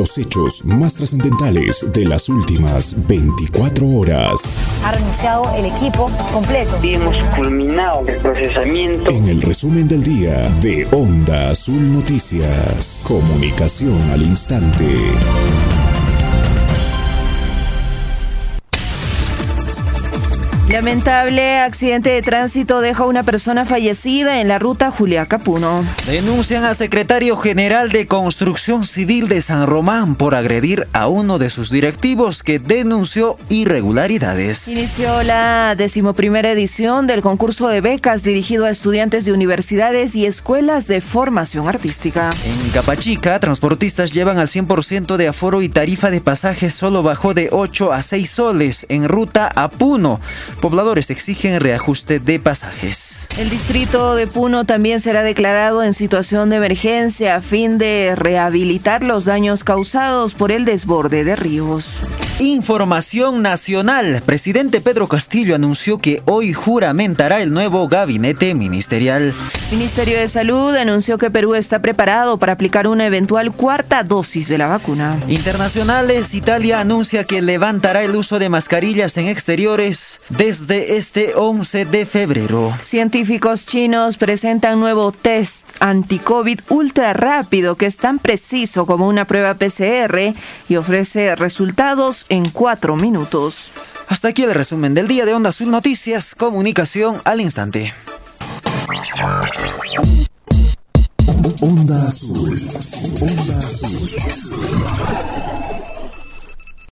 los hechos más trascendentales de las últimas 24 horas. Ha renunciado el equipo completo. Y hemos culminado el procesamiento. En el resumen del día de Onda Azul Noticias. Comunicación al instante. Lamentable accidente de tránsito deja una persona fallecida en la ruta Juliaca Puno. Denuncian al secretario general de Construcción Civil de San Román por agredir a uno de sus directivos que denunció irregularidades. Inició la decimoprimera edición del concurso de becas dirigido a estudiantes de universidades y escuelas de formación artística. En Capachica, transportistas llevan al 100% de aforo y tarifa de pasaje solo bajó de 8 a 6 soles en ruta a Puno. Pobladores exigen reajuste de pasajes. El distrito de Puno también será declarado en situación de emergencia a fin de rehabilitar los daños causados por el desborde de ríos. Información nacional. Presidente Pedro Castillo anunció que hoy juramentará el nuevo gabinete ministerial. Ministerio de Salud anunció que Perú está preparado para aplicar una eventual cuarta dosis de la vacuna. Internacionales, Italia anuncia que levantará el uso de mascarillas en exteriores desde este 11 de febrero. Científicos chinos presentan nuevo test anti-COVID ultra rápido que es tan preciso como una prueba PCR y ofrece resultados en cuatro minutos. Hasta aquí el resumen del día de Onda Azul Noticias, comunicación al instante. Onda Azul. Onda Azul.